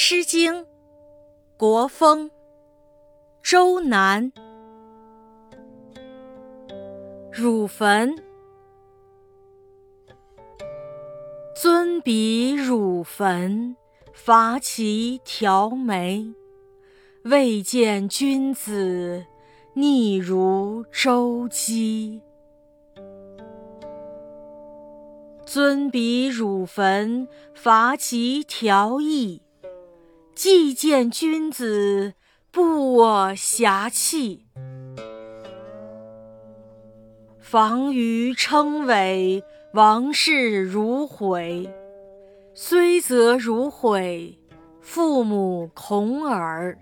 诗经·国风·周南。汝坟，尊比汝坟，伐其条眉。未见君子，逆如周姬。尊比汝坟，伐其条翼。既见君子，不我遐弃。房于称为，王室如毁。虽则如毁，父母恐耳。